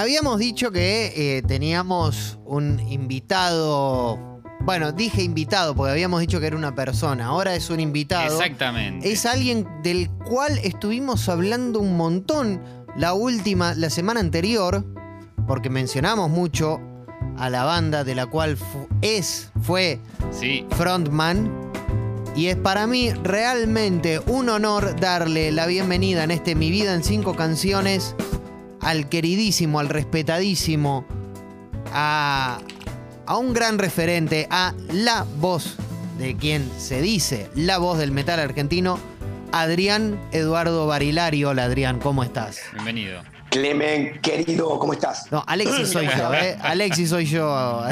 habíamos dicho que eh, teníamos un invitado. Bueno, dije invitado porque habíamos dicho que era una persona. Ahora es un invitado. Exactamente. Es alguien del cual estuvimos hablando un montón la última, la semana anterior, porque mencionamos mucho a la banda de la cual fu- es, fue Sí. frontman. Y es para mí realmente un honor darle la bienvenida en este Mi Vida en Cinco Canciones al queridísimo, al respetadísimo, a, a un gran referente, a la voz de quien se dice la voz del metal argentino, Adrián Eduardo Barilari. Hola Adrián, ¿cómo estás? Bienvenido. Clemen, querido, ¿cómo estás? No, Alexis soy yo, ¿eh? Alexis soy yo. Ah,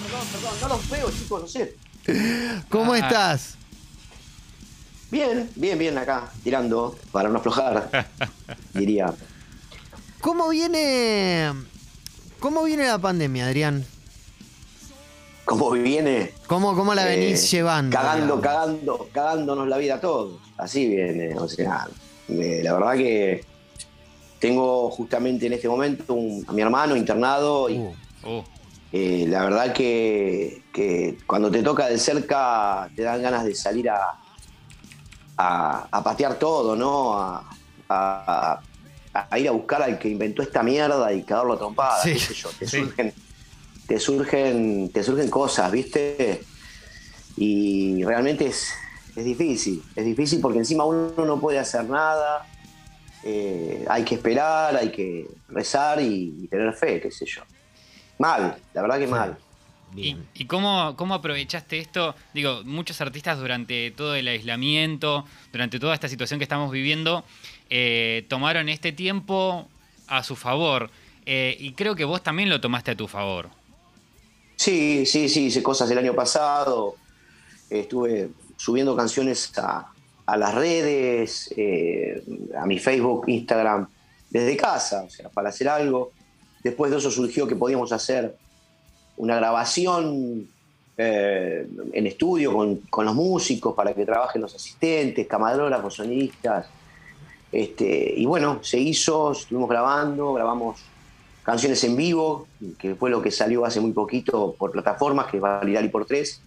perdón, perdón, no los veo, chicos, no sé. ¿Cómo Ah. estás? Bien, bien, bien acá, tirando para no aflojar, diría. ¿Cómo viene. ¿Cómo viene la pandemia, Adrián? ¿Cómo viene? ¿Cómo, cómo la venís Eh, llevando? Cagando, digamos? cagando, cagándonos la vida a todos. Así viene, o sea, eh, la verdad que tengo justamente en este momento un- a mi hermano internado y Uh, Uh, Eh, la verdad que, que cuando te toca de cerca te dan ganas de salir a, a, a patear todo, ¿no? A, a- a ir a buscar al que inventó esta mierda y cagarlo a trompadas, Sí, qué sé yo. Te sí. surgen, te surgen, te surgen cosas, ¿viste? Y realmente es, es difícil, es difícil porque encima uno no puede hacer nada. eh, hay que esperar, hay que rezar y, y tener fe, qué sé yo. Mal, la verdad que mal. ¿Y, y cómo, cómo aprovechaste esto? Digo, muchos artistas durante todo el aislamiento, durante toda esta situación que estamos viviendo, eh, tomaron este tiempo a su favor. Eh, y creo que vos también lo tomaste a tu favor. Sí, sí, sí, hice cosas el año pasado. Estuve subiendo canciones a, a las redes, eh, a mi Facebook, Instagram, desde casa, o sea, para hacer algo. Después de eso surgió que podíamos hacer una grabación eh, en estudio con, con los músicos para que trabajen los asistentes, camarógrafos, sonidistas. Este, y bueno, se hizo, estuvimos grabando, grabamos canciones en vivo, que fue lo que salió hace muy poquito por plataformas, que es Validar y por tres.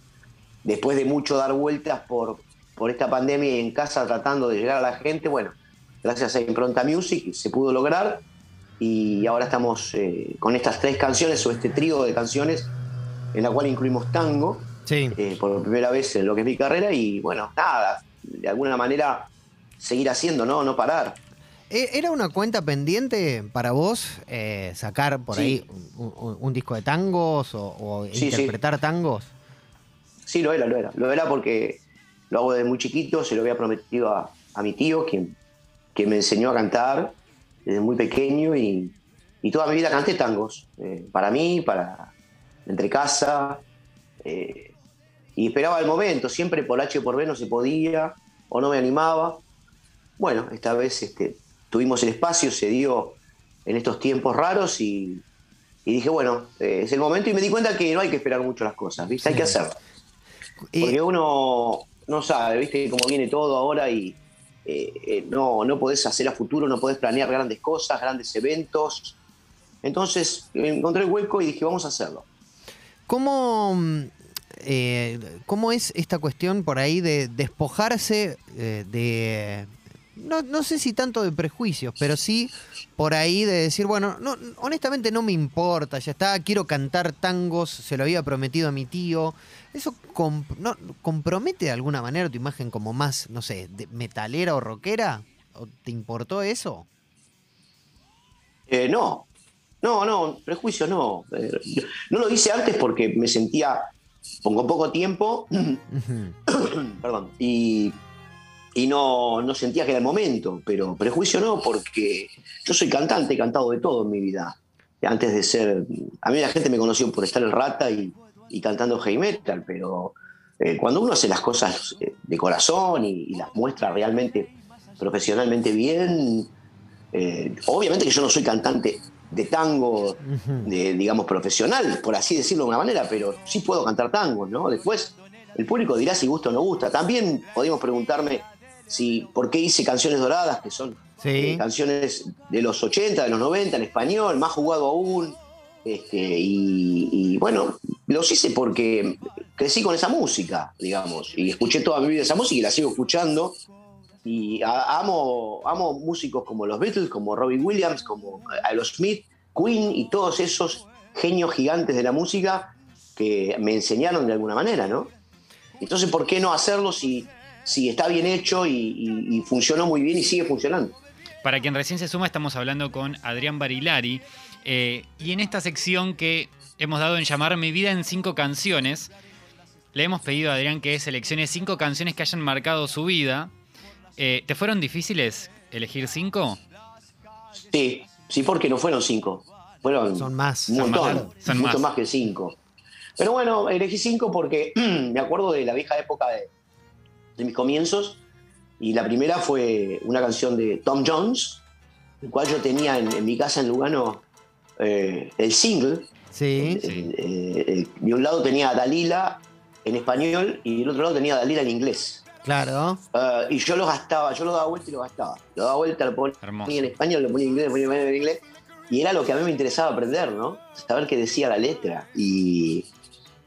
Después de mucho dar vueltas por, por esta pandemia y en casa tratando de llegar a la gente, bueno, gracias a Impronta Music se pudo lograr y ahora estamos eh, con estas tres canciones o este trío de canciones en la cual incluimos tango Sí. eh, por primera vez en lo que es mi carrera y bueno, nada, de alguna manera seguir haciendo, ¿no? No parar. ¿E- ¿Era una cuenta pendiente para vos eh, sacar por Sí. ahí un, un- un disco de tangos o, o Sí, sí. interpretar tangos? Sí, lo era, lo era. Lo era porque lo hago desde muy chiquito, se lo había prometido a, a mi tío, quien, quien me enseñó a cantar desde muy pequeño y, y toda mi vida canté tangos. eh, para mí, para entre casa. eh, y esperaba el momento, siempre por H por B no se podía o no me animaba. Bueno, esta vez este, tuvimos el espacio, se dio en estos tiempos raros y, y dije, bueno, eh, es el momento y me di cuenta que no hay que esperar mucho las cosas, ¿viste? Hay que hacerlo. Porque uno no sabe, ¿viste? Cómo viene todo ahora y eh, eh, no, no podés hacer a futuro, no podés planear grandes cosas, grandes eventos. Entonces encontré el hueco y dije, vamos a hacerlo. ¿Cómo, mm, eh, ¿Cómo es esta cuestión por ahí de despojarse eh, de... No, no sé si tanto de prejuicios, pero sí por ahí de decir, bueno, no, honestamente no me importa, ya está, quiero cantar tangos, se lo había prometido a mi tío. ¿Eso no, compromete de alguna manera tu imagen como más, no sé, de- metalera o rockera? ¿O ¿Te importó eso? Eh, no, no, no, prejuicio no. Eh, no lo hice antes porque me sentía, pongo poco tiempo, perdón, y, y no, no sentía que era el momento, pero prejuicio no, porque yo soy cantante, he cantado de todo en mi vida. Antes de ser. A mí la gente me conoció por estar en rata y, y cantando heavy metal, pero eh, cuando uno hace las cosas eh, de corazón y, y las muestra realmente profesionalmente bien, eh, obviamente que yo no soy cantante de tango, de, digamos, profesional, por así decirlo de una manera, pero sí puedo cantar tango, ¿no? Después, el público dirá si gusta o no gusta. También podemos preguntarme si por qué hice canciones doradas, que son eh, canciones de los 80, de los 90 en español, más jugado aún. Este, y, bueno, los hice porque crecí con esa música, digamos, y escuché toda mi vida esa música y la sigo escuchando. Y amo, amo músicos como los Beatles, como Robbie Williams, como Aerosmith, Queen y todos esos genios gigantes de la música que me enseñaron de alguna manera, ¿no? Entonces, ¿por qué no hacerlo si, si está bien hecho y funcionó muy bien y sigue funcionando? Para quien recién se suma, estamos hablando con Adrián Barilari. Eh, y en esta sección que hemos dado en llamar Mi vida en cinco canciones, le hemos pedido a Adrián que seleccione cinco canciones que hayan marcado su vida. Eh, ¿Te fueron difíciles elegir cinco? Sí, sí, porque no fueron cinco. Fueron son más. Un montón, son mucho más. que cinco. Pero bueno, elegí cinco porque me acuerdo de la vieja época de, de mis comienzos y la primera fue una canción de Tom Jones, el cual yo tenía en, mi casa en Lugano eh, el single. Sí. de un lado tenía Dalila en español y del otro lado tenía Dalila en inglés. Claro. Ah, y yo lo gastaba, yo lo daba vuelta y lo gastaba. Lo daba vuelta, lo ponía en español, lo ponía en inglés, lo ponía en inglés. Y era lo que a mí me interesaba aprender, ¿no? Saber qué decía la letra. Y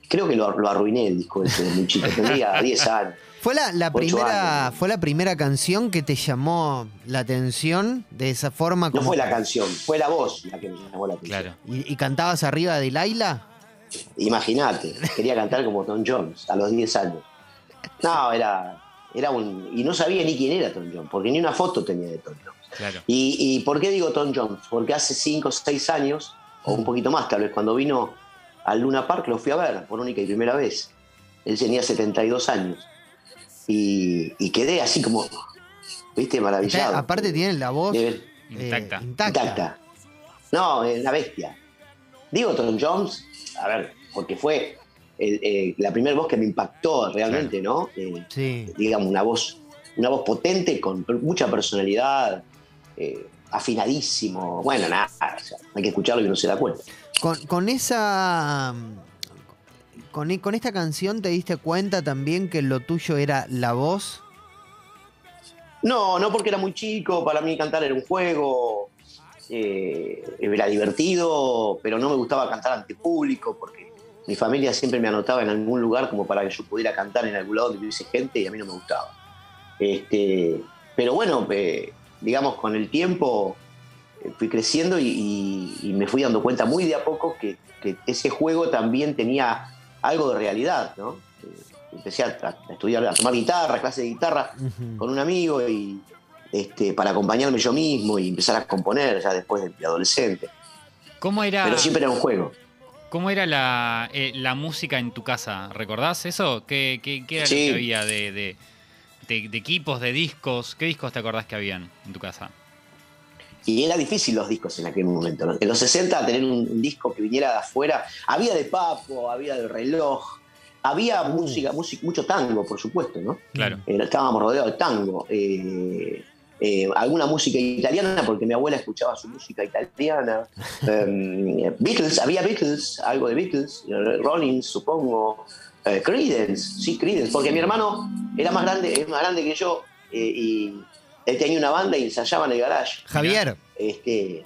creo que lo, lo arruiné el disco ese de muy chico. Tenía 10 años. ¿Fue la, primera, ¿Fue la primera canción que te llamó la atención de esa forma? Como... No fue la canción, fue la voz la que me llamó la atención. ¿Y, cantabas arriba de Laila? Imagínate, quería cantar como Tom Jones a los 10 años. No, era, era un. Y no sabía ni quién era Tom Jones, porque ni una foto tenía de Tom Jones. Y, y, por qué digo Tom Jones? Porque hace 5 o 6 años, o un poquito más tal vez, cuando vino al Luna Park, lo fui a ver por única y primera vez. Él tenía 72 años y, quedé así como, viste, maravillado. aparte tiene la voz eh, intacta. intacta. No, es una bestia. Digo Tom Jones, a ver, porque fue eh, la primera voz que me impactó realmente, ¿no? Eh, sí. Digamos, una voz, una voz potente, con mucha personalidad, afinadísimo. Bueno, nada, hay que escucharlo y no se da cuenta. Con, con esa con, con esta canción te diste cuenta también que lo tuyo era la voz. No, no porque era muy chico, para mí cantar era un juego, eh, era divertido, pero no me gustaba cantar ante público porque mi familia siempre me anotaba en algún lugar como para que yo pudiera cantar en algún lado donde hubiese gente y a mí no me gustaba. Este, pero bueno, eh, digamos, con el tiempo eh, fui creciendo y, me fui dando cuenta muy de a poco que ese juego también tenía algo de realidad, ¿no? Eh, empecé a, estudiar, a tomar guitarra, clase de guitarra con un amigo y este, para acompañarme yo mismo y empezar a componer ya después de, adolescente. ¿Cómo era? Pero siempre era un juego. ¿Cómo era la, eh, música en tu casa? ¿Recordás eso? ¿Qué, qué, era lo que había de, de, equipos, de discos? ¿Qué discos te acordás que habían en tu casa? Y era difícil los discos en aquel momento. En los 60 tener un, disco que viniera de afuera, había de Papo, había de reloj, había música, música, mucho tango, por supuesto, ¿no? Claro. Eh, estábamos rodeados de tango. Eh, eh, alguna música italiana, porque mi abuela escuchaba su música italiana. Em, Beatles, había Beatles, algo de Beatles, Rollins, supongo. Creedence, sí, Creedence, porque mi hermano era más grande, es más grande que yo y él tenía una banda y ensayaba en el garage. Javier. Este,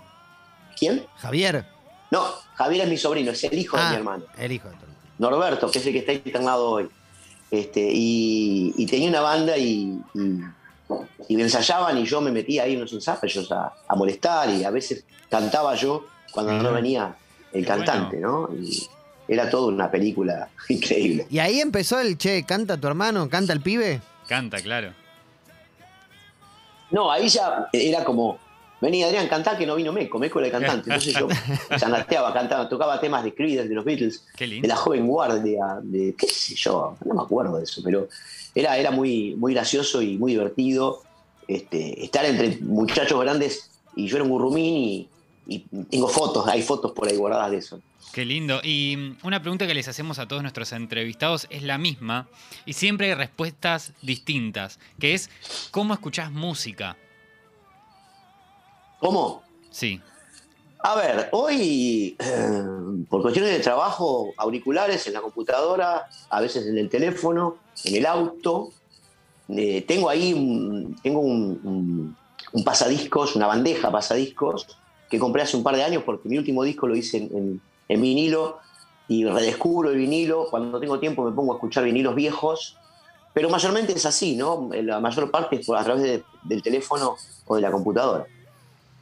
¿Quién? Javier. No, Javier es mi sobrino, es el hijo de mi ah, hermano. El hijo de tu hermano. Norberto, que es el que está internado hoy. Este, y, tenía una banda y, y, me ensayaban y yo me metía ahí en los ensayos a, a molestar y a veces cantaba yo cuando no venía el cantante, ¿no? Y era toda una película increíble. ¿Y ahí empezó el che, canta tu hermano, canta el pibe? Canta, claro. No, ahí ya era como, venía Adrián, cantá que no vino Meco, Meco era el cantante. Entonces yo zanateaba, cantaba, tocaba temas de Creedence, de los Beatles, de la joven guardia, de qué sé yo, no me acuerdo de eso, pero era, era muy, muy gracioso y muy divertido este, estar entre muchachos grandes y yo era un gurrumín y, y tengo fotos, hay fotos por ahí guardadas de eso. Qué lindo. Y mm, una pregunta que les hacemos a todos nuestros entrevistados es la misma y siempre hay respuestas distintas, que es ¿cómo escuchás música? ¿Cómo? Sí. A ver, hoy, eh, por cuestiones de trabajo, auriculares en la computadora, a veces en el teléfono, en el auto. Eh, tengo ahí tengo un, un pasadiscos, una bandeja pasadiscos, que compré hace un par de años porque mi último disco lo hice en, en vinilo y redescubro el vinilo. Cuando tengo tiempo me pongo a escuchar vinilos viejos, pero mayormente es así, ¿no? La mayor parte es a través del teléfono o de la computadora.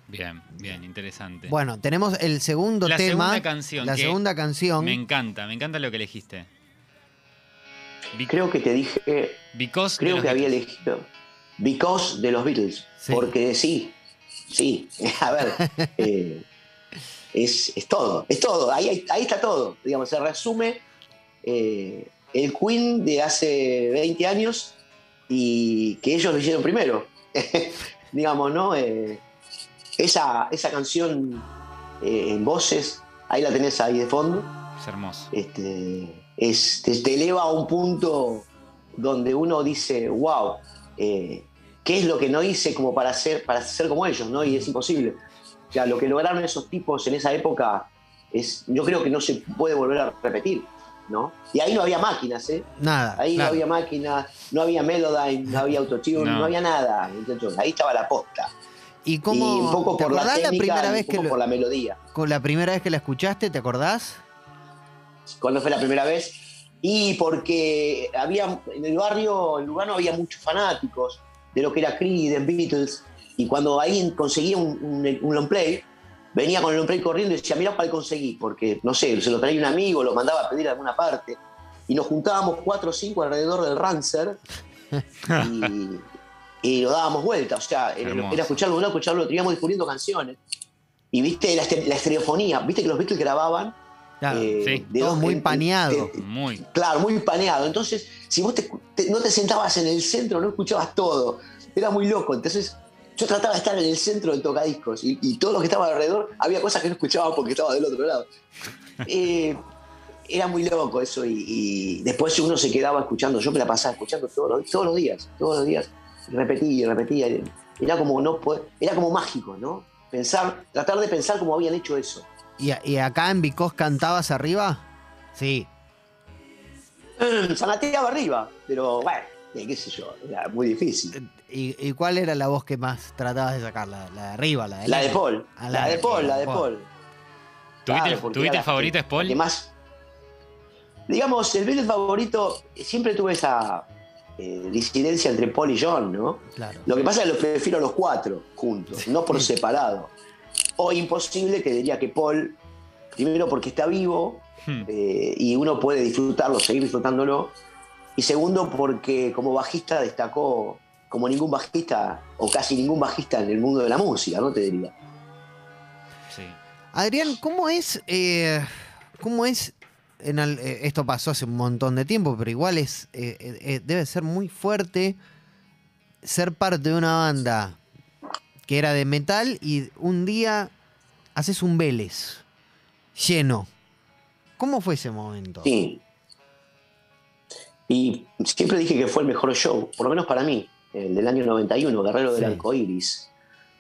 Bien, bien, interesante. Bueno, tenemos el segundo la tema. Segunda canción, la segunda canción. Me encanta, me encanta lo que elegiste. creo que te dije. Because creo que había elegido. Because de los Beatles. Porque sí, sí. A ver. Eh, es, todo, es todo. Ahí, ahí está todo. Digamos, se resume eh, el Queen de hace 20 años y que ellos lo hicieron primero. digamos, ¿no? Eh, esa, esa canción eh, en voces, ahí la tenés ahí de fondo. Es hermoso. Este, es, te, eleva a un punto donde uno dice, wow, ¿qué es lo que no hice como para ser, para ser como ellos? ¿no? Y es imposible. O sea, lo que lograron esos tipos en esa época es, yo creo que no se puede volver a repetir, ¿no? Y ahí no había máquinas, ¿eh? Nada. Ahí no había máquinas, no había Melodyne, no había autotune, no. había nada. Entonces, ahí estaba la posta. ¿Y cómo? un poco por la, técnica, primera vez que por la melodía. ¿Con la primera vez que la escuchaste, te acordás? ¿Cuándo fue la primera vez? Y porque había en el barrio, en Lugano, había muchos fanáticos de lo que era Creed, Beatles, y cuando ahí conseguía un, long play, venía con el long play corriendo y decía, mira para conseguí, porque no sé, se lo traía un amigo, lo mandaba a pedir a alguna parte. Y nos juntábamos cuatro o cinco alrededor del Rancer y, lo dábamos vuelta. O sea, era escucharlo uno, escucharlo otro, íbamos descubriendo canciones. Y viste la, estereofonía, viste que los Beatles grababan. Eh, todo muy paneado. muy. Claro, muy paneado. Entonces, si vos no te sentabas en el centro, no escuchabas todo. Era muy loco. Entonces, yo trataba de estar en el centro del tocadiscos y, y todo lo que estaba alrededor había cosas que no escuchaba porque estaba del otro lado. Eh, era muy loco eso y, después uno se quedaba escuchando, yo me la pasaba escuchando todos, todos los días, todos los días, repetía y repetía. Era como, no, era como mágico, ¿no? Pensar, tratar de pensar cómo habían hecho eso. ¿Y, acá en Vicos cantabas arriba? Sí. Fanateaba arriba, pero bueno, qué sé yo, era muy difícil. ¿Y, cuál era la voz que más tratabas de sacar? ¿La, de arriba? ¿La de, la de Paul? Ah, la, de Paul, la de Paul. ¿Tuviste, el favorito es Paul? Más, digamos, el Beatle favorito, siempre tuve esa eh, disidencia entre Paul y John, ¿no? Claro. Lo que pasa es que los prefiero los cuatro juntos, no por separado. O imposible que diría que Paul, primero porque está vivo hmm. eh, y uno puede disfrutarlo, seguir disfrutándolo. Y segundo porque como bajista destacó como ningún bajista, o casi ningún bajista en el mundo de la música, ¿no? Te diría. Sí. Adrián, ¿cómo es, eh, cómo es, en eh, esto pasó hace un montón de tiempo, pero igual es, eh, debe ser muy fuerte ser parte de una banda que era de metal y un día haces un Vélez lleno. ¿Cómo fue ese momento? Sí. Y siempre dije que fue el mejor show, por lo menos para mí el del año 91, Guerrero del Arco Iris,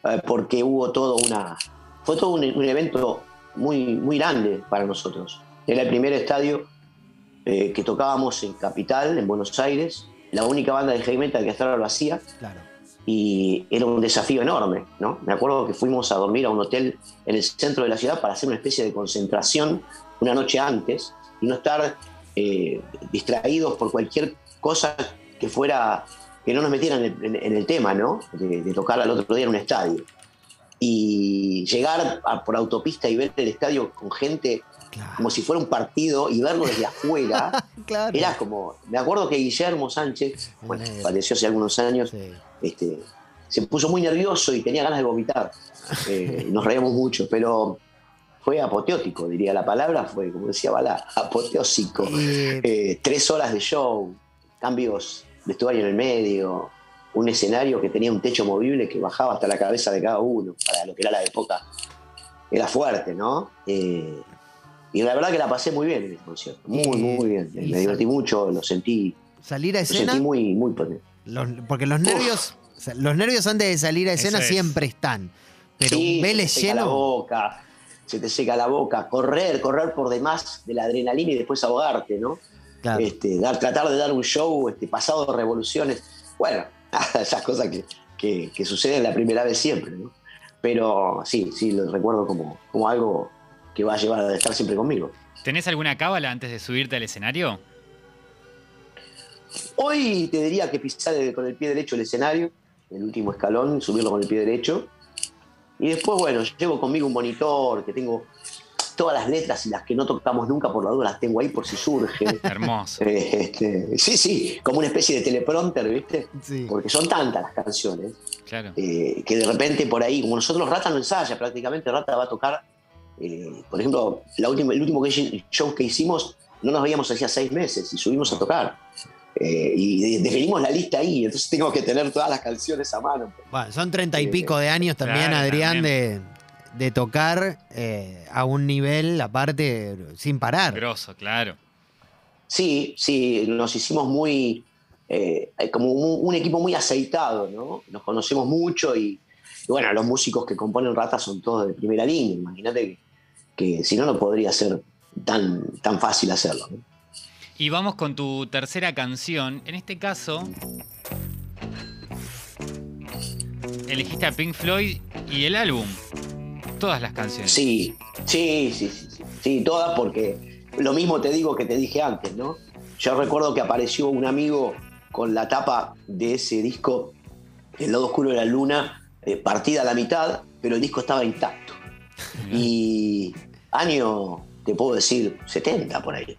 eh, porque hubo todo una. Fue todo un, evento muy, muy grande para nosotros. Era el primer estadio eh, que tocábamos en Capital, en Buenos Aires, la única banda de heavy metal que hasta ahora lo hacía. Y era un desafío enorme, ¿no? Me acuerdo que fuimos a dormir a un hotel en el centro de la ciudad para hacer una especie de concentración una noche antes y no estar eh, distraídos por cualquier cosa que fuera que no nos metieran en, el tema, ¿no? De, tocar al otro día en un estadio. Y llegar por autopista y ver el estadio con gente como si fuera un partido y verlo desde afuera, era como. Me acuerdo que Guillermo Sánchez, bueno, falleció hace algunos años, este, se puso muy nervioso y tenía ganas de vomitar. Eh, nos reíamos mucho, pero fue apoteótico, diría la palabra, fue, como decía Balá, apoteósico. Eh, tres horas de show, cambios vestuario en el medio, un escenario que tenía un techo movible que bajaba hasta la cabeza de cada uno, para lo que era la época. Era fuerte, ¿no? Eh, y la verdad que la pasé muy bien en ese concierto, muy, muy bien. Me divertí mucho, lo sentí. Salir a escena. Lo sentí muy, muy porque los nervios, los nervios antes de salir a escena siempre están. Pero un Vélez lleno. la boca, se te seca la boca, correr, correr por demás de la adrenalina y después ahogarte, ¿no? Este, dar, tratar de dar un show este, pasado de revoluciones. Bueno, esas cosas que, que, sucede la primera vez siempre, ¿no? Pero sí, sí, lo recuerdo como, como algo que va a llevar a estar siempre conmigo. ¿Tenés alguna cábala antes de subirte al escenario? Hoy te diría que pisar con el pie derecho el escenario, el último escalón, subirlo con el pie derecho. Y después, bueno, llevo conmigo un monitor que tengo todas las letras y las que no tocamos nunca por la duda las tengo ahí por si surge. Hermoso. Eh, este, sí, sí, como una especie de teleprompter, ¿viste? Porque son tantas las canciones. Claro. Eh, que de repente por ahí, como nosotros Rata no ensaya prácticamente, Rata va a tocar, eh, por ejemplo, la última, el último show que hicimos, no nos veíamos hacía seis meses y subimos a tocar. Y definimos la lista ahí, entonces tengo que tener todas las canciones a mano. Bueno, son treinta y pico de años también, Adrián, de de tocar eh, a un nivel aparte sin parar. Grosso, claro. Sí, sí, nos hicimos muy, eh, como un, equipo muy aceitado, ¿no? Nos conocemos mucho y, bueno, los músicos que componen Rata son todos de primera línea. Imagínate que, si no, no podría ser tan, tan fácil hacerlo. Y vamos con tu tercera canción. En este caso, elegiste a Pink Floyd y el álbum todas las canciones. Sí, sí, sí, sí, sí, todas porque lo mismo te digo que te dije antes, ¿no? Yo recuerdo que apareció un amigo con la tapa de ese disco, El lado oscuro de la luna, eh, partida a la mitad, pero el disco estaba intacto. Y año, te puedo decir, 70 por ahí.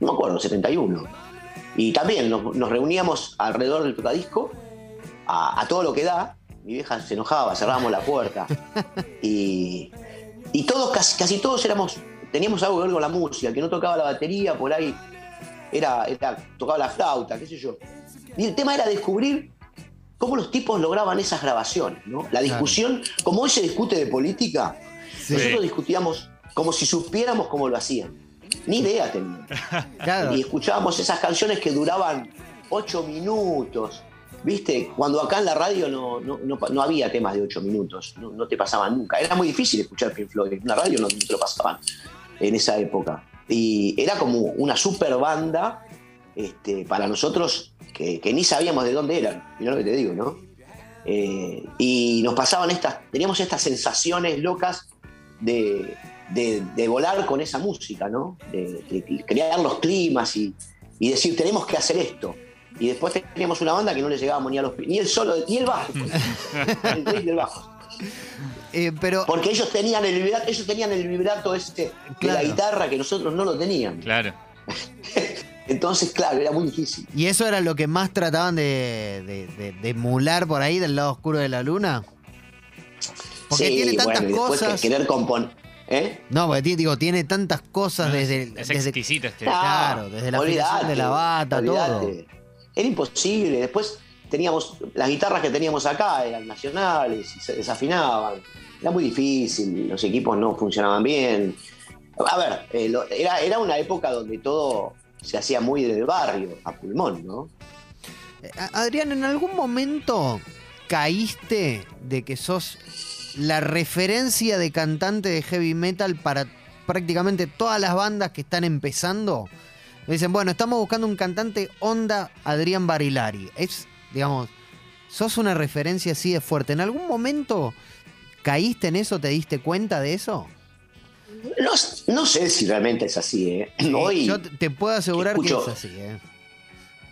No me acuerdo, 71. Y también nos, reuníamos alrededor del tocadisco a, a todo lo que da mi vieja se enojaba, cerrábamos la puerta. Y, todos, casi, casi todos éramos, teníamos algo que ver con la música, que no tocaba la batería, por ahí era, tocaba la flauta, qué sé yo. Y el tema era descubrir cómo los tipos lograban esas grabaciones, ¿no? La discusión, como hoy se discute de política, nosotros discutíamos como si supiéramos cómo lo hacían. Ni idea teníamos. Y escuchábamos esas canciones que duraban ocho minutos, Viste, cuando acá en la radio no, no, había temas de ocho minutos, no, te pasaban nunca. Era muy difícil escuchar Pink Floyd, en la radio no te lo pasaban en esa época. Y era como una super banda este, para nosotros que, ni sabíamos de dónde eran, mira lo que te digo, ¿no? Eh, y nos pasaban estas, teníamos estas sensaciones locas de, volar con esa música, ¿no? De, crear los climas y, y decir, tenemos que hacer esto. Y después teníamos una banda que no le llegábamos ni a los ni el solo, ni el bajo. el del bajo. Eh, pero... Porque ellos tenían el vibrato, ellos tenían el vibrato este de la guitarra que nosotros no lo teníamos. Claro. Entonces, claro, era muy difícil. ¿Y eso era lo que más trataban de, de, emular por ahí del lado oscuro de la luna? Porque tiene tantas cosas. querer componer. ¿Eh? No, porque digo, tiene tantas cosas desde. Es exquisito este. Claro, desde la olvidate, de la bata, todo. Era imposible. Después teníamos, las guitarras que teníamos acá eran nacionales y se desafinaban. Era muy difícil, los equipos no funcionaban bien. A ver, eh, era, era una época donde todo se hacía muy del barrio, a pulmón, ¿no? Eh, Adrián, ¿en algún momento caíste de que sos la referencia de cantante de heavy metal para prácticamente todas las bandas que están empezando? dicen, bueno, estamos buscando un cantante onda Adrián Barilari. Es, digamos, sos una referencia así de fuerte. ¿En algún momento caíste en eso? ¿Te diste cuenta de eso? No, sé si realmente es así, ¿eh? yo te puedo asegurar que es así, ¿eh?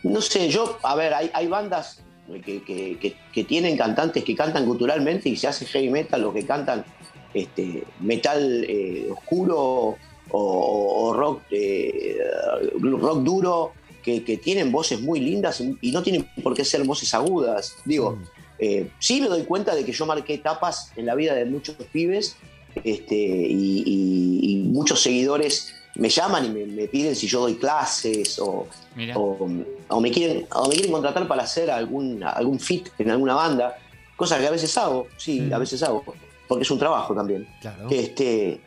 No sé, yo, a ver, hay, bandas que, tienen cantantes que cantan culturalmente y se hace heavy metal, los que cantan este, metal eh, oscuro o, rock, eh, rock duro, que, tienen voces muy lindas y no tienen por qué ser voces agudas. Digo, eh, sí me doy cuenta de que yo marqué etapas en la vida de muchos pibes este, y, muchos seguidores me llaman y me, piden si yo doy clases o, o, me quieren, o me quieren contratar para hacer algún, algún fit en alguna banda, cosa que a veces hago, sí, a veces hago, porque es un trabajo también. Este,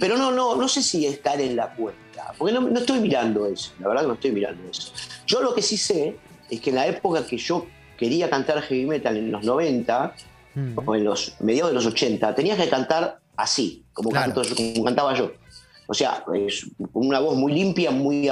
pero no, no, no sé si estar en la puerta, porque no, estoy mirando eso, la verdad que no estoy mirando eso. Yo lo que sí sé es que en la época que yo quería cantar heavy metal en los 90, mm. o en los mediados de los 80, tenías que cantar así, como, cantaba yo. O sea, es una voz muy limpia, muy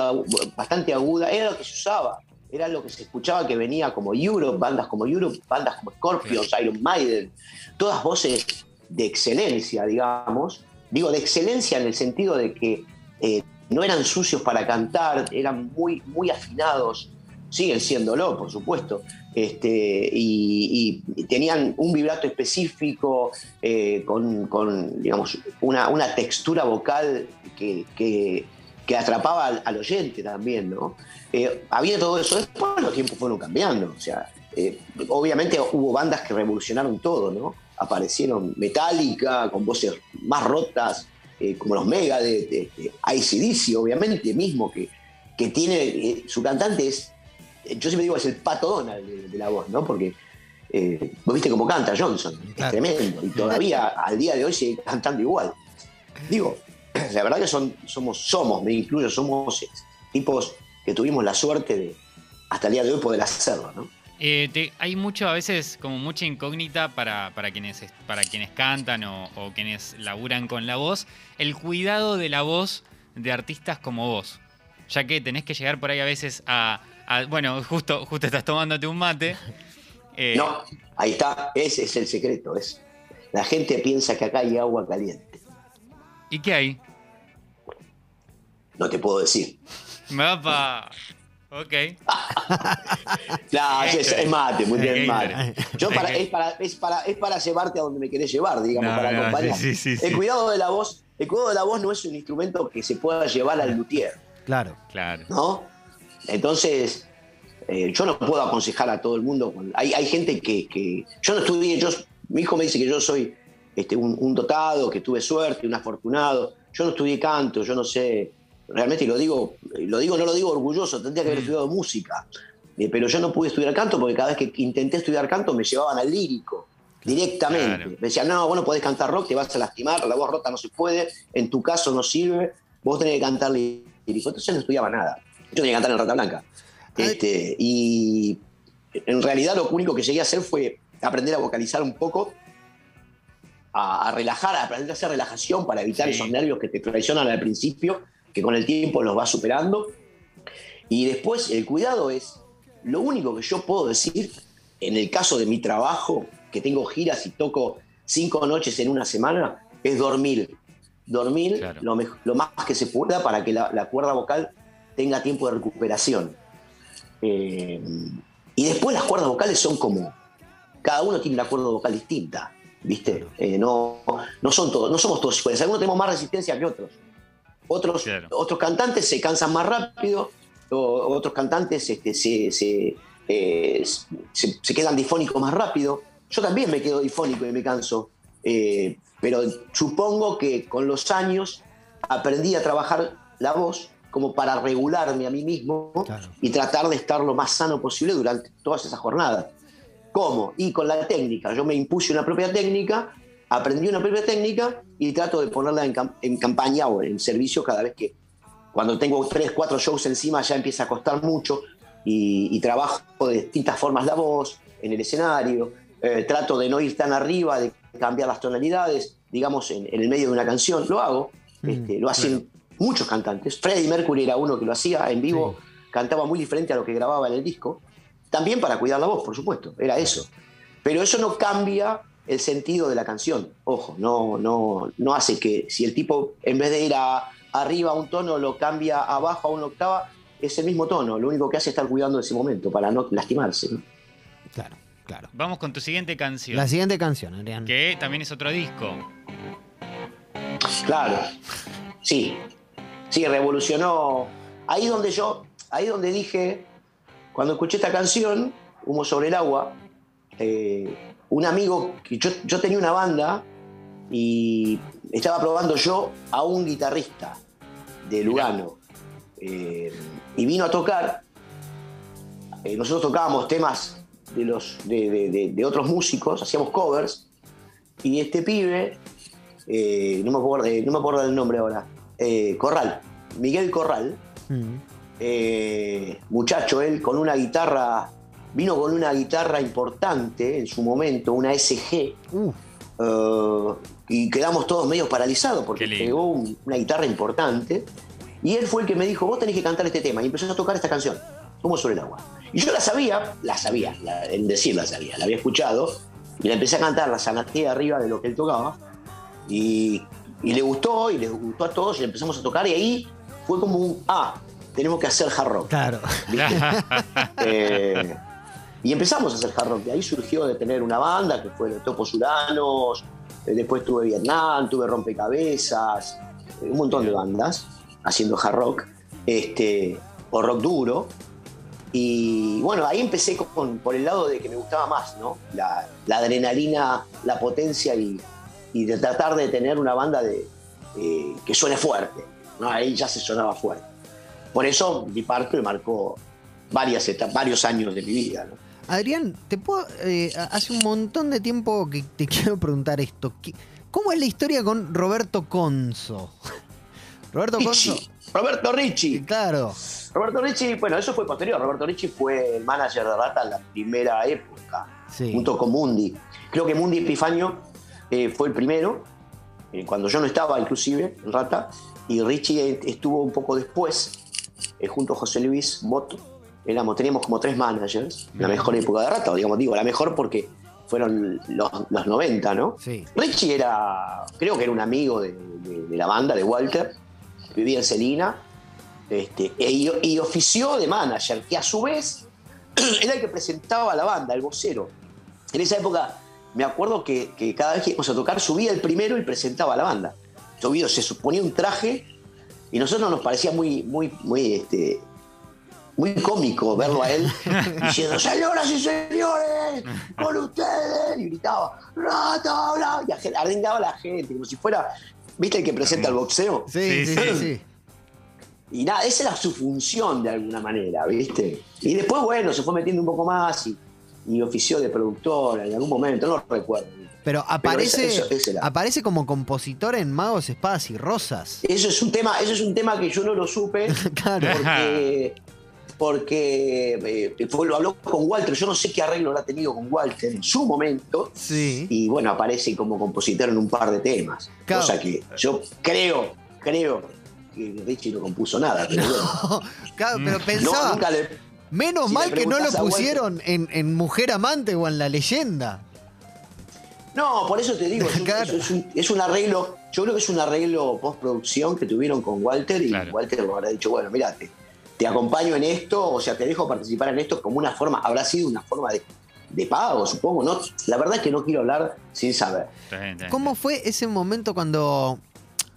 bastante aguda, era lo que se usaba. era lo que se escuchaba que venía como Europe, bandas como Europe, bandas como Scorpions, Iron Maiden, todas voces de excelencia, digamos. Digo, de excelencia en el sentido de que eh, no eran sucios para cantar, eran muy, muy afinados, siguen siéndolo, por supuesto, este, y, tenían un vibrato específico, eh, con, digamos, una, textura vocal que, que, atrapaba al, oyente también, ¿no? Eh, había todo eso, después los tiempos fueron cambiando, o sea, eh, obviamente hubo bandas que revolucionaron todo, ¿no? Aparecieron Metallica, con voces más rotas, como los Mega de, de, de ICDC, obviamente, mismo, que, que tiene, su cantante es yo siempre digo es el pato Donald de, la voz, ¿no? Porque eh, vos viste cómo canta Johnson, es tremendo, y todavía al día de hoy sigue cantando igual. Digo, la verdad que son, somos, somos, me incluyo, somos tipos que tuvimos la suerte de hasta el día de hoy poder hacerlo, ¿no? Eh, hay mucho, a veces, como mucha incógnita para, para, quienes, para quienes cantan o, o, quienes laburan con la voz, el cuidado de la voz de artistas como vos. Ya que tenés que llegar por ahí a veces a, bueno, justo, justo estás tomándote un mate. Eh, no, ahí está, ese es el secreto. Es, la gente piensa que acá hay agua caliente. ¿Y qué hay? No te puedo decir. Mapa. Ok. no, es, mate, muy bien mate. Yo para, es, para, es, para, es para llevarte a donde me querés llevar, digamos, para acompañar. el cuidado de la voz, el cuidado de la voz no es un instrumento que se pueda llevar al luthier. Claro. Claro. ¿No? Entonces, eh, yo no puedo aconsejar a todo el mundo. Hay, gente que, Yo no estudié, yo, mi hijo me dice que yo soy este, un, dotado, que tuve suerte, un afortunado. Yo no estudié canto, yo no sé, realmente lo digo, lo digo, no lo digo orgulloso, tendría que haber mm. estudiado música. Eh, pero yo no pude estudiar canto porque cada vez que intenté estudiar canto me llevaban al lírico directamente. Me decían, no, vos no podés cantar rock, te vas a lastimar, la voz rota no se puede, en tu caso no sirve, vos tenés que cantar lírico. Entonces no estudiaba nada. Yo tenía que cantar en Rata Blanca. Este, y en realidad lo único que llegué a hacer fue aprender a vocalizar un poco, a, relajar, a aprender a hacer relajación para evitar esos nervios que te traicionan al principio, que con el tiempo los vas superando. Y después el cuidado es, lo único que yo puedo decir, en el caso de mi trabajo, que tengo giras y toco cinco noches en una semana, es dormir. Dormir lo, más que se pueda para que la cuerda vocal tenga tiempo de recuperación. Eh, y después las cuerdas vocales son como, cada uno tiene una cuerda vocal distinta, ¿viste? Eh, no, no, son todos, no somos todos iguales, algunos tenemos más resistencia que otros. Otros, otros cantantes se cansan más rápido, otros cantantes este, eh, se, se, quedan difónicos más rápido. Yo también me quedo difónico y me canso, pero supongo que con los años aprendí a trabajar la voz como para regularme a mí mismo y tratar de estar lo más sano posible durante todas esas jornadas. ¿Cómo? Y con la técnica. Yo me impuse una propia técnica, aprendí una propia técnica y trato de ponerla en, campaña o en servicio cada vez que, cuando tengo tres, cuatro shows encima, ya empieza a costar mucho y, trabajo de distintas formas la voz en el escenario. Eh, trato de no ir tan arriba, de cambiar las tonalidades, digamos, en, el medio de una canción. Lo hago. Mm, este, lo hacen muchos cantantes. Freddie Mercury era uno que lo hacía en vivo, cantaba muy diferente a lo que grababa en el disco. También para cuidar la voz, por supuesto, era eso. Pero eso no cambia el sentido de la canción. Ojo, no, no, no hace que si el tipo en vez de ir a, arriba a un tono lo cambia abajo a una octava, es el mismo tono. Lo único que hace es estar cuidando ese momento para no lastimarse. Claro, claro. Vamos con tu siguiente canción. La siguiente canción, Adrián. Que también es otro disco. Claro. Sí, Sí, revolucionó. Ahí donde yo, ahí donde dije, cuando escuché esta canción, Humo sobre el agua, eh, un amigo, que yo, tenía una banda y estaba probando yo a un guitarrista de Lugano. Eh, y vino a tocar. Eh, nosotros tocábamos temas de, los, de, otros músicos, hacíamos covers. Y este pibe, no, me acuerdo, no me acuerdo del nombre ahora, Corral, Miguel Corral, mm. Eh, muchacho, él con una guitarra, vino con una guitarra importante en su momento, una SG, eh, y quedamos todos medio paralizados porque llegó una guitarra importante, y él fue el que me dijo, vos tenés que cantar este tema, y empezó a tocar esta canción, como sobre el agua. Y yo la sabía, la sabía, en decir la sabía, la había escuchado, y la empecé a cantar la sanatía arriba de lo que él tocaba, y, y le gustó, y le gustó a todos, y empezamos a tocar, y ahí fue como un, ah, tenemos que hacer hard rock. Claro. Eh, y empezamos a hacer hard rock. De ahí surgió de tener una banda que fue los Topos Uranos, eh, después tuve Vietnam, tuve Rompecabezas, eh, un montón de bandas haciendo hard rock este, o rock duro. Y bueno, ahí empecé con, por el lado de que me gustaba más, ¿no? La, adrenalina, la potencia y, de tratar de tener una banda de, que suene fuerte. ¿no? Ahí ya se sonaba fuerte. Por eso mi me marcó varias varios años de mi vida. ¿no? Adrián, te puedo, eh, hace un montón de tiempo que te quiero preguntar esto. ¿Cómo es la historia con Roberto Conso? Roberto Conso. Roberto Ricci. Claro. Roberto Ricci, bueno, eso fue posterior. Roberto Ricci fue el manager de Rata en la primera época, junto con Mundi. Creo que Mundi Epifanio eh, fue el primero, eh, cuando yo no estaba inclusive en Rata, y Ricci estuvo un poco después, junto a José Luis Boto éramos, teníamos como tres managers, la mejor época de Rata, digamos, digo, la mejor porque fueron los, los 90, ¿no? Sí. Richie era, creo que era un amigo de, la banda, de Walter, vivía en Celina, este, e, y, ofició de manager, que a su vez era el que presentaba a la banda, el vocero. En esa época me acuerdo que, cada vez que íbamos a tocar subía el primero y presentaba a la banda. Subido, se suponía un traje y nosotros nos parecía muy, muy, muy, este, muy cómico verlo a él diciendo, señoras y señores, con ustedes, y gritaba, rata, bla, y arengaba a la gente, como si fuera, ¿viste el que presenta el boxeo? Sí, sí, sí, Y nada, esa era su función de alguna manera, ¿viste? Y después, bueno, se fue metiendo un poco más y, y ofició de productor en algún momento, no lo recuerdo. Pero aparece, aparece como compositor en Magos, Espadas y Rosas. Eso es un tema, eso es un tema que yo no lo supe. claro. Porque porque eh, lo habló con Walter. Yo no sé qué arreglo habrá tenido con Walter en su momento. Sí. Y bueno, aparece como compositor en un par de temas. O Cosa que yo creo, creo que Richie no compuso nada. Pero claro, pero pensaba. menos mal que no lo pusieron en, Mujer Amante o en La Leyenda. No, por eso te digo, es, un, arreglo, yo creo que es un arreglo postproducción que tuvieron con Walter y Walter lo habrá dicho, bueno, mirate, te acompaño en esto, o sea, te dejo participar en esto como una forma, habrá sido una forma de, pago, supongo, ¿no? La verdad es que no quiero hablar sin saber. ¿Cómo fue ese momento cuando,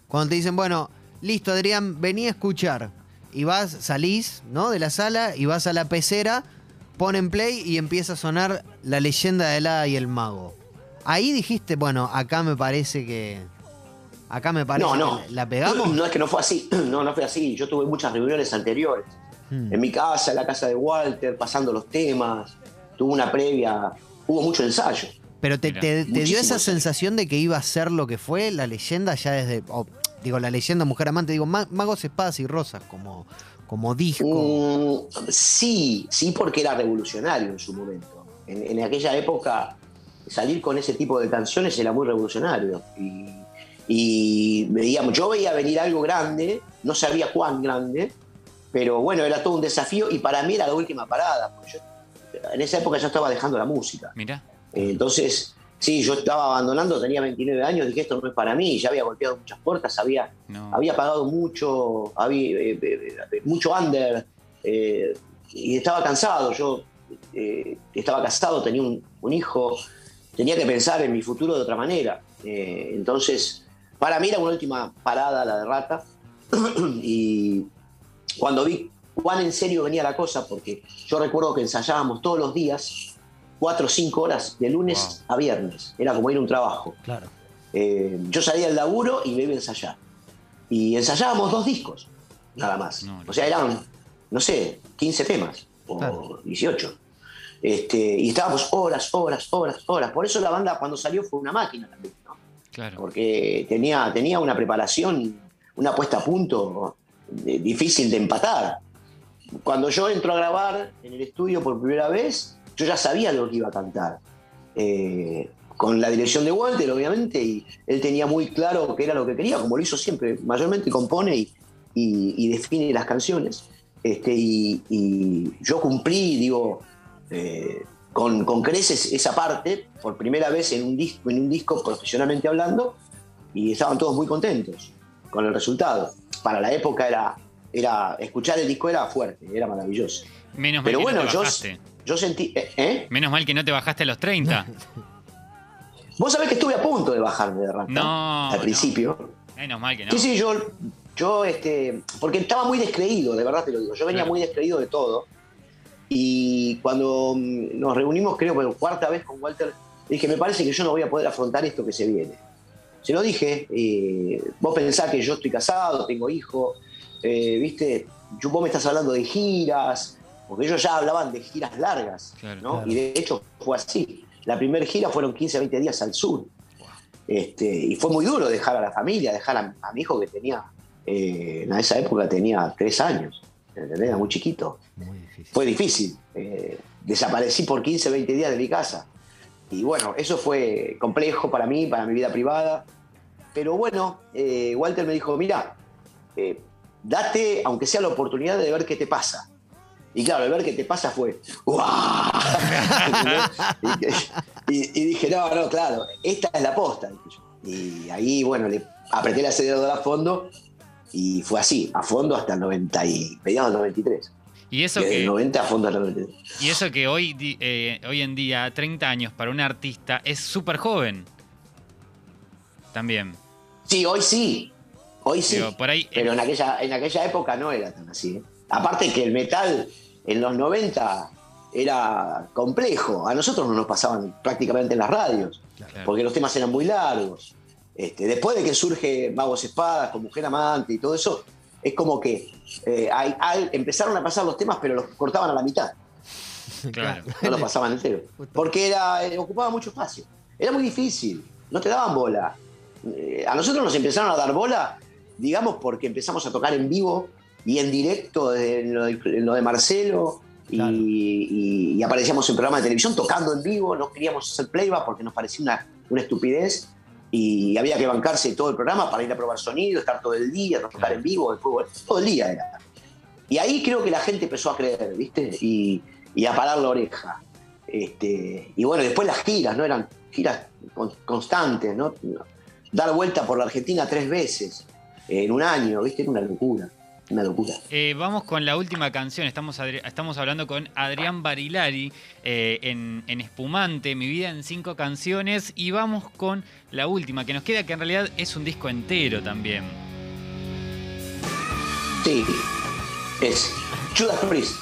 cuando te dicen, bueno, listo, Adrián, vení a escuchar? Y vas, salís, ¿no? De la sala y vas a la pecera, ponen play y empieza a sonar la leyenda de la y el mago. Ahí dijiste, bueno, acá me parece que, Acá me parece no, no. la pegamos. No, es que no fue así. No, no fue así. Yo tuve muchas reuniones anteriores. Hmm. En mi casa, en la casa de Walter, pasando los temas. Tuve una previa. Hubo mucho ensayo. Pero te, dio esa sensación de que iba a ser lo que fue la leyenda ya desde. digo, la leyenda Mujer Amante, digo, Magos, Espadas y Rosas, como, como disco. Mm, sí, sí, porque era revolucionario en su momento. En, en, aquella época, salir con ese tipo de canciones era muy revolucionario. Y y veíamos, yo veía venir algo grande, no sabía cuán grande, pero bueno, era todo un desafío y para mí era la última parada. en esa época ya estaba dejando la música. Mira. Eh, entonces, sí, yo estaba abandonando, tenía 29 años, dije esto no es para mí, ya había golpeado muchas puertas, había, había pagado mucho, había, eh, eh, mucho under y estaba cansado. Yo estaba casado, tenía un, un, hijo, tenía que pensar en mi futuro de otra manera. entonces, para mí era una última parada la de Rata. y cuando vi cuán en serio venía la cosa, porque yo recuerdo que ensayábamos todos los días, cuatro o cinco horas, de lunes a viernes. Era como ir a un trabajo. Claro. Eh, yo salía del laburo y me iba a ensayar. Y ensayábamos dos discos, nada más. o sea, eran, no sé, 15 temas o 18. Este, y estábamos horas, horas, horas, horas. Por eso la banda cuando salió fue una máquina también. Porque tenía, tenía una preparación, una puesta a punto difícil de empatar. Cuando yo entro a grabar en el estudio por primera vez, yo ya sabía lo que iba a cantar. Eh, con la dirección de Walter, obviamente, y él tenía muy claro qué era lo que quería, como lo hizo siempre, mayormente compone y, define las canciones. Este, y, yo cumplí, digo, eh, con, con, creces esa parte, por primera vez en un, disco, en un disco profesionalmente hablando, y estaban todos muy contentos con el resultado. Para la época era, era escuchar el disco era fuerte, era maravilloso. Menos Pero bueno, yo, yo sentí... ¿eh? ¿eh? Menos mal que no te bajaste a los 30. Vos sabés que estuve a punto de bajarme de Rata. No. Al principio. Menos mal que no. Sí, sí, yo, yo, este, porque estaba muy descreído, de verdad te lo digo. Yo venía muy descreído de todo. Y cuando mm, nos reunimos, creo por cuarta vez con Walter, dije, me parece que yo no voy a poder afrontar esto que se viene. Se lo dije, eh, vos pensás que yo estoy casado, tengo hijo, eh, viste, vos me estás hablando de giras, porque ellos ya hablaban de giras largas, ¿no? Y de hecho fue así. La primera gira fueron 15, 20 días al sur. Este, y fue muy duro dejar a la familia, dejar a, mi hijo que tenía, eh, en esa época tenía tres años, Era muy chiquito. Fue difícil. Eh, desaparecí por 15, 20 días de mi casa. Y bueno, eso fue complejo para mí, para mi vida privada. Pero bueno, eh, Walter me dijo, mira, date, aunque sea la oportunidad de ver qué te pasa. Y claro, el ver qué te pasa fue, y, dije, no, no, claro, esta es la posta. Y ahí, bueno, le apreté el acelerador a fondo y fue así, a fondo hasta el 90 y mediados del 93. Y eso que, 90 a fondo hasta el 93. Y eso que hoy, eh, hoy en día, 30 años para un artista, es súper joven. También. Sí, hoy sí. Hoy sí. pero en, aquella, en aquella época no era tan así. ¿eh? Aparte que el metal en los 90 era complejo. A nosotros no nos pasaban prácticamente en las radios, porque los temas eran muy largos. Este, después de que surge Magos Espadas, con Mujer Amante y todo eso, es como que eh, empezaron a pasar los temas, pero los cortaban a la mitad. No los pasaban entero. Porque era, eh, ocupaba mucho espacio. Era muy difícil, no te daban bola. Eh, a nosotros nos empezaron a dar bola, digamos, porque empezamos a tocar en vivo y en directo en lo de, Marcelo. Y, aparecíamos en programa de televisión tocando en vivo, no queríamos hacer playback porque nos parecía una, una estupidez y había que bancarse todo el programa para ir a probar sonido, estar todo el día, tocar en vivo, todo el día era. Y ahí creo que la gente empezó a creer, ¿viste? Y, a parar la oreja. Este, y bueno, después las giras, ¿no? Eran giras constantes, ¿no? Dar vuelta por la Argentina tres veces en un año, ¿viste? Era una locura una locura. Eh, vamos con la última canción. Estamos, estamos hablando con Adrián Barilari eh, en, Espumante, Mi vida en cinco canciones. Y vamos con la última que nos queda, que en realidad es un disco entero también. Sí, es Judas Priest.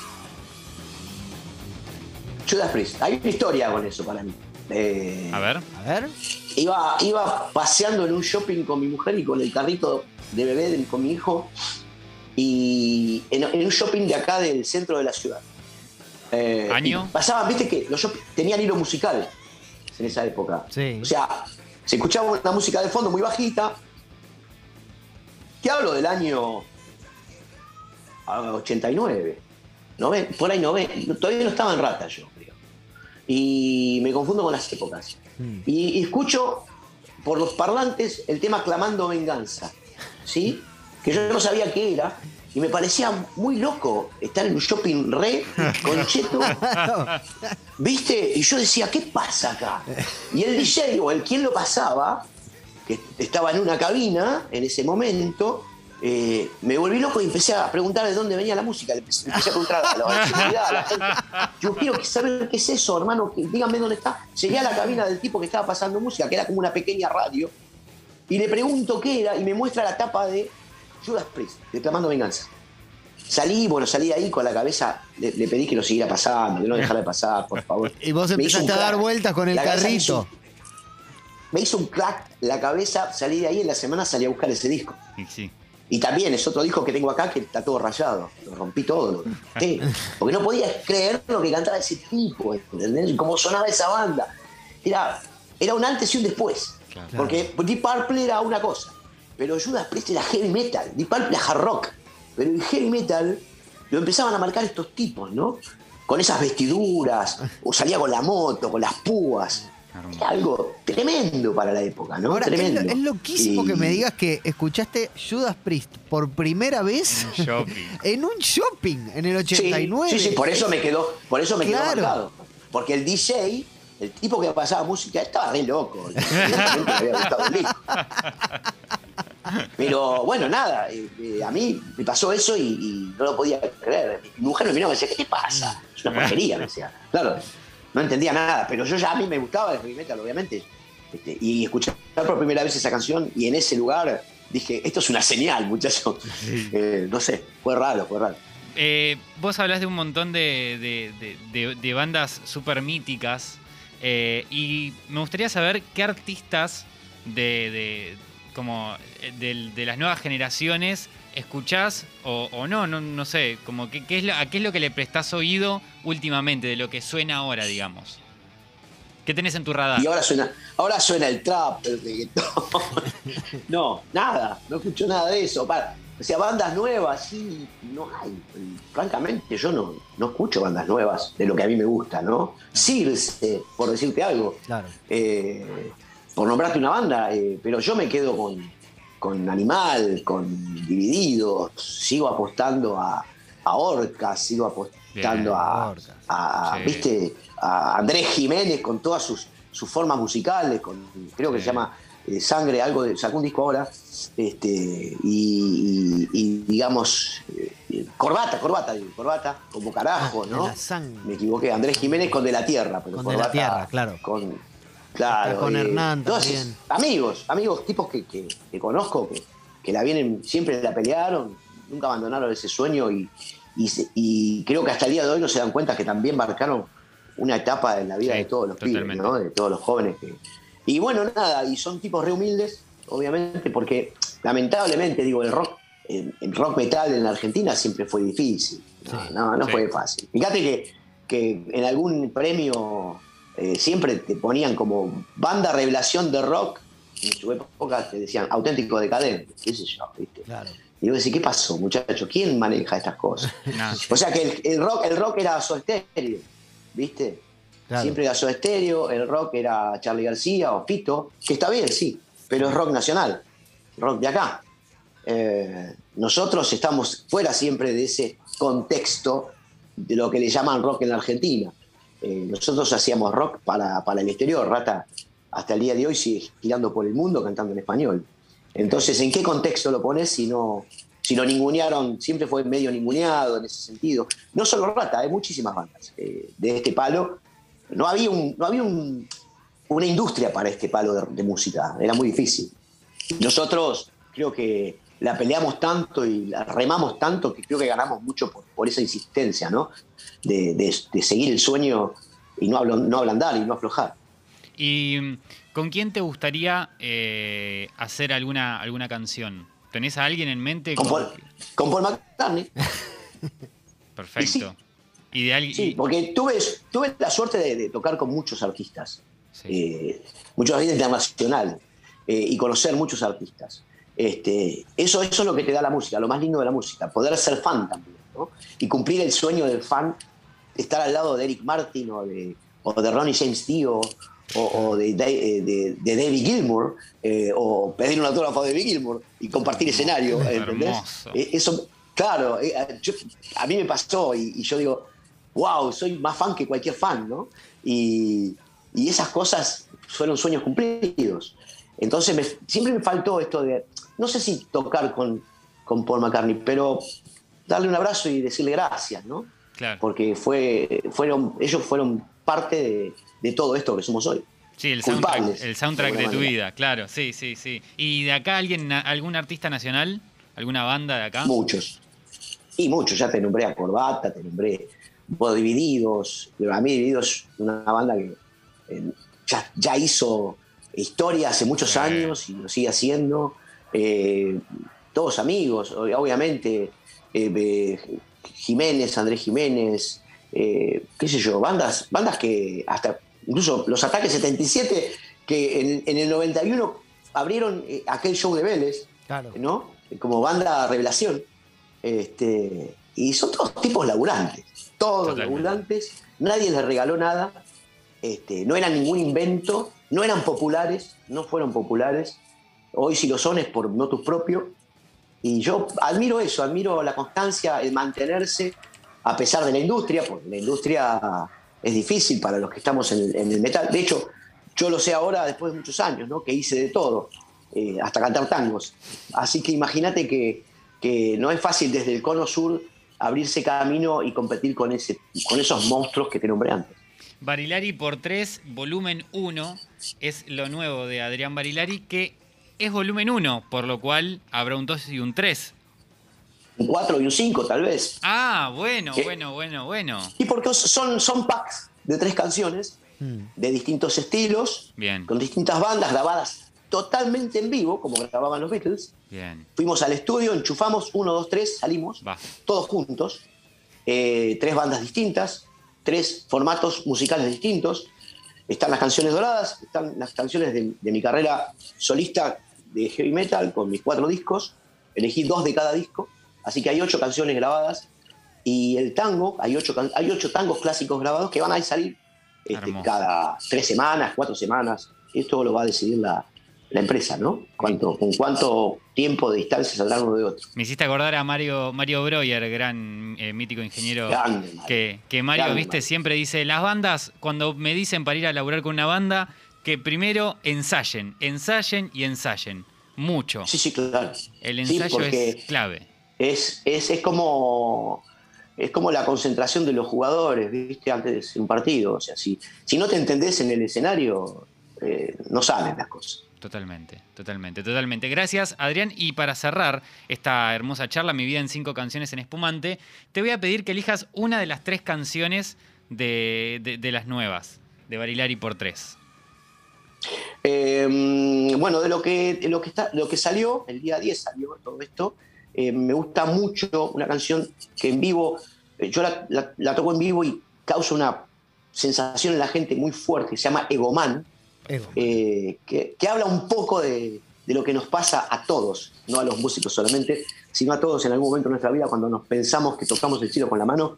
Judas Priest. Hay una historia con eso para mí. Eh, a ver. A ver. Iba, iba paseando en un shopping con mi mujer y con el carrito de bebé con mi hijo y en, un shopping de acá del centro de la ciudad. Eh, ¿Año? Pasaban, viste que los tenían hilo musical en esa época. O sea, se escuchaba una música de fondo muy bajita. ¿Qué hablo del año 89? por ahí 90. Todavía no estaba en rata yo, creo. Y me confundo con las épocas. Hmm. Y, y escucho por los parlantes el tema Clamando Venganza. ¿Sí? Que yo no sabía qué era, y me parecía muy loco estar en un shopping re con cheto. ¿Viste? Y yo decía, ¿qué pasa acá? Y el DJ o el quien lo pasaba, que estaba en una cabina en ese momento, eh, me volví loco y empecé a preguntar de dónde venía la música. empecé, a preguntar a la, a la gente. Yo quiero saber qué es eso, hermano. Díganme dónde está. Llegué a la cabina del tipo que estaba pasando música, que era como una pequeña radio. Y le pregunto qué era y me muestra la tapa de Judas Priest, declamando venganza. Salí, bueno, salí ahí con la cabeza, le, pedí que lo siguiera pasando, que no dejara de pasar, por favor. Y vos empezaste a dar vueltas con el carrito. Me hizo, un crack la cabeza, salí de ahí, en la semana salí a buscar ese disco. Y también es otro disco que tengo acá que está todo rayado. Lo rompí todo. porque no podía creer lo que cantaba ese tipo, ¿entendés? Cómo sonaba esa banda. Era, era un antes y un después. Porque Deep Purple era una cosa pero Judas Priest era heavy metal, Deep Purple era hard rock. Pero el heavy metal lo empezaban a marcar estos tipos, ¿no? Con esas vestiduras, o salía con la moto, con las púas. Era algo tremendo para la época, ¿no? Ahora, tremendo. es, lo- es loquísimo Y- que me digas que escuchaste Judas Priest por primera vez Un shopping. en un shopping en el Sí, 89. Sí, sí, por eso me quedó, por eso me Claro. quedó marcado. Porque el DJ, el tipo que pasaba música, estaba re loco. Pero bueno, nada, eh, eh, a mí me pasó eso y, y no lo podía creer. Mi mujer me miró y me decía, ¿qué te pasa? Es una porquería, me decía. Claro, no entendía nada, pero yo ya a mí me gustaba el heavy metal, obviamente. Este, y escuchar por primera vez esa canción y en ese lugar dije, esto es una señal, muchacho. Eh, no sé, fue raro, fue raro. Eh, vos hablas de un montón de, de- de- de- de bandas súper míticas eh, y me gustaría saber qué artistas de- como eh, de las nuevas generaciones escuchás o, o no, no, no sé, como que, qué es lo, a qué es lo que le prestás oído últimamente, de lo que suena ahora, digamos. ¿Qué tenés en tu radar? Y ahora suena, ahora suena el trap, el reggaetón. no, nada, no escucho nada de eso. Para, o sea, bandas nuevas, sí, no hay. Francamente, yo no, no escucho bandas nuevas de lo que a mí me gusta, ¿no? Circe, por decirte algo. Claro. Eh, por nombrarte una banda, eh, pero yo me quedo con, con Animal, con Divididos, sigo apostando a, a Orcas, sigo apostando Bien, a, Orcas. a- Sí. ¿viste? a Andrés Jiménez con todas sus, sus formas musicales, con, creo que se llama eh, Sangre, algo de, sacó un disco ahora, este, y, y- y, digamos, eh, Corbata, Corbata, digo, Corbata, como carajo, Ah, ¿no? la sangre. Me equivoqué, Andrés Jiménez con De la Tierra, pero Con De la Corbata Tierra, claro. Con, claro. Está con eh, Hernán también. esos Amigos, amigos, tipos que, que- que conozco, que, que la vienen, siempre la pelearon, nunca abandonaron ese sueño y, y creo que hasta el día de hoy no se dan cuenta que también marcaron una etapa en la vida Sí, de todos los pibes. ¿no? De todos los jóvenes. que- Y bueno, nada, y son tipos re humildes, obviamente, porque lamentablemente, digo, el rock, el, el rock metal en la Argentina siempre fue difícil. No, Sí. no, no Sí. fue fácil. Fíjate que, que en algún premio eh, siempre te ponían como banda revelación de rock. En su época te decían auténtico decadente, qué sé yo, ¿viste? Claro. Y yo decía, ¿qué pasó, muchacho? ¿Quién maneja estas cosas? O sea que el, el rock, el rock era Soda Stereo, ¿viste? Claro. Siempre era Soda Stereo, el rock era Charlie García o Fito, que está bien, sí, pero es rock nacional, rock de acá. Eh, nosotros estamos fuera siempre de ese contexto de lo que le llaman rock en la Argentina. Eh, nosotros hacíamos rock para, para el exterior, Rata hasta el día de hoy sigue girando por el mundo cantando en español. Entonces, ¿en qué contexto lo pones si no, si lo ningunearon? Siempre fue medio ninguneado en ese sentido. No solo Rata, hay muchísimas bandas eh, de este palo. No había, un, no había un- una industria para este palo de, de música, era muy difícil. Nosotros creo que la peleamos tanto y la remamos tanto que creo que ganamos mucho por, por esa insistencia, ¿no? De, de- de seguir el sueño y no, no ablandar y no aflojar. ¿Y con quién te gustaría eh, hacer alguna, alguna canción? ¿Tenés a alguien en mente? Con Paul, con Paul McCartney. Perfecto. Y. Sí, porque tuve, tuve la suerte de, de tocar con muchos artistas, eh, muchos artistas internacionales, eh, y conocer muchos artistas. Este, eso, eso es lo que te da la música, lo más lindo de la música, poder ser fan también, ¿no? Y cumplir el sueño del fan, estar al lado de Eric Martin o de, o de Ronnie James Dio o, o de, Da- eh, de- de David Gilmour, eh, o pedir un autógrafo de David Gilmour y compartir escenario, ¿entendés? Eh, Eso, claro, yo- a mí me pasó y, y yo digo, wow, soy más fan que cualquier fan, ¿no? Y, y esas cosas fueron sueños cumplidos. Entonces me- siempre me faltó esto de, no sé si tocar con, con Paul McCartney, pero darle un abrazo y decirle gracias, ¿no? Claro. Porque fue, fueron, ellos fueron parte de, de todo esto que somos hoy. Sí, el soundtrack, el soundtrack de tu vida, claro, sí, sí, sí. ¿Y de acá alguien, algún artista nacional? ¿Alguna banda de acá? Muchos. Y muchos, ya te nombré a Corbata, te nombré vos Divididos. Pero a mí Divididos es una banda que eh, ya, ya hizo historia hace muchos Sí. años y lo sigue haciendo. Eh, todos amigos, ob- obviamente. Eh, eh, Jiménez, Andrés Jiménez, eh, qué sé yo, bandas, bandas que hasta incluso los ataques 77, que en, en el 91 abrieron aquel show de Vélez, Claro. ¿no? Como banda revelación. Este, y son todos tipos laburantes, todos Totalmente. laburantes, nadie les regaló nada. este, no eran ningún invento, no eran populares, no fueron populares. Hoy si lo son es por motus propio. Y yo admiro eso, admiro la constancia, el mantenerse a pesar de la industria, porque la industria es difícil para los que estamos en, el metal. De hecho, yo lo sé ahora después de muchos años, ¿no? que hice de todo, eh, hasta cantar tangos. Así que imagínate que, que no es fácil desde el cono sur abrirse camino y competir con, ese, con esos monstruos que te nombré antes. Barilari por 3, volumen 1, es lo nuevo de Adrián Barilari, que es volumen 1, por lo cual habrá un 2 y un 3. Un 4 y un 5, tal vez. Ah, bueno, bueno, bueno, bueno. Y porque son, son packs de tres canciones, hmm. de distintos estilos, Bien. con distintas bandas grabadas totalmente en vivo, como grababan los Beatles. Bien. Fuimos al estudio, enchufamos 1, 2, 3, salimos, todos juntos. Eh, tres bandas distintas, tres formatos musicales distintos. Están las canciones doradas, están las canciones de, mi carrera solista de heavy metal con mis cuatro discos. Elegí dos de cada disco, así que hay ocho canciones grabadas. Y el tango, hay ocho, hay ocho tangos clásicos grabados que van a salir este, cada tres semanas, cuatro semanas. Esto lo va a decidir la, la empresa, ¿no? ¿Cuánto, ¿Con cuánto tiempo de distancia saldrán uno de otro? Me hiciste acordar a Mario, Mario Breuer, gran eh, mítico ingeniero. Que, que Mario, viste, siempre dice, las bandas, cuando me dicen para ir a laburar con una banda, que primero ensayen, ensayen y ensayen. Mucho. Sí, sí, claro. El ensayo es clave. Es, es, es como es como la concentración de los jugadores, ¿viste? Antes de un partido. O sea, si, si no te entendés en el escenario, eh, no salen las cosas. Totalmente, totalmente, totalmente. Gracias, Adrián. Y para cerrar esta hermosa charla, Mi vida en cinco canciones en espumante, te voy a pedir que elijas una de las tres canciones de, las nuevas, de Barilari por tres. Em, bueno, de lo que, lo, que está, lo que salió, el día 10 salió todo esto, eh, me gusta mucho una canción que en vivo, eh, yo la, toco en vivo y causa una sensación en la gente muy fuerte, se llama Egoman eh, que, habla un poco de, lo que nos pasa a todos, no a los músicos solamente, sino a todos en algún momento de nuestra vida cuando nos pensamos que tocamos el cielo con la mano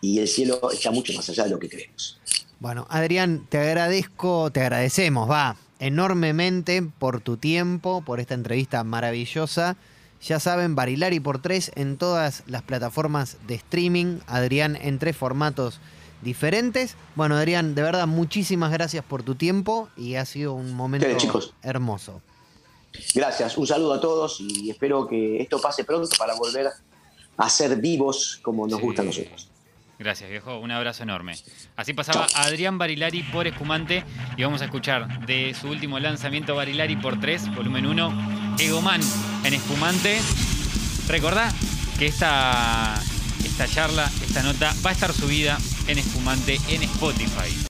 y el cielo está mucho más allá de lo que creemos. Bueno, Adrián, te agradezco, te agradecemos, va, enormemente por tu tiempo, por esta entrevista maravillosa. Ya saben, Barilari por tres en todas las plataformas de streaming. Adrián en tres formatos diferentes. Bueno, Adrián, de verdad, muchísimas gracias por tu tiempo y ha sido un momento hermoso. Gracias, un saludo a todos y espero que esto pase pronto para volver a ser vivos como nos gusta a nosotros. Gracias, viejo. Un abrazo enorme. Así pasaba Adrián Barilari por Espumante y vamos a escuchar de su último lanzamiento Barilari por 3, volumen 1, Egoman en Espumante. Recordá que esta, esta charla, esta nota va a estar subida en Espumante en Spotify.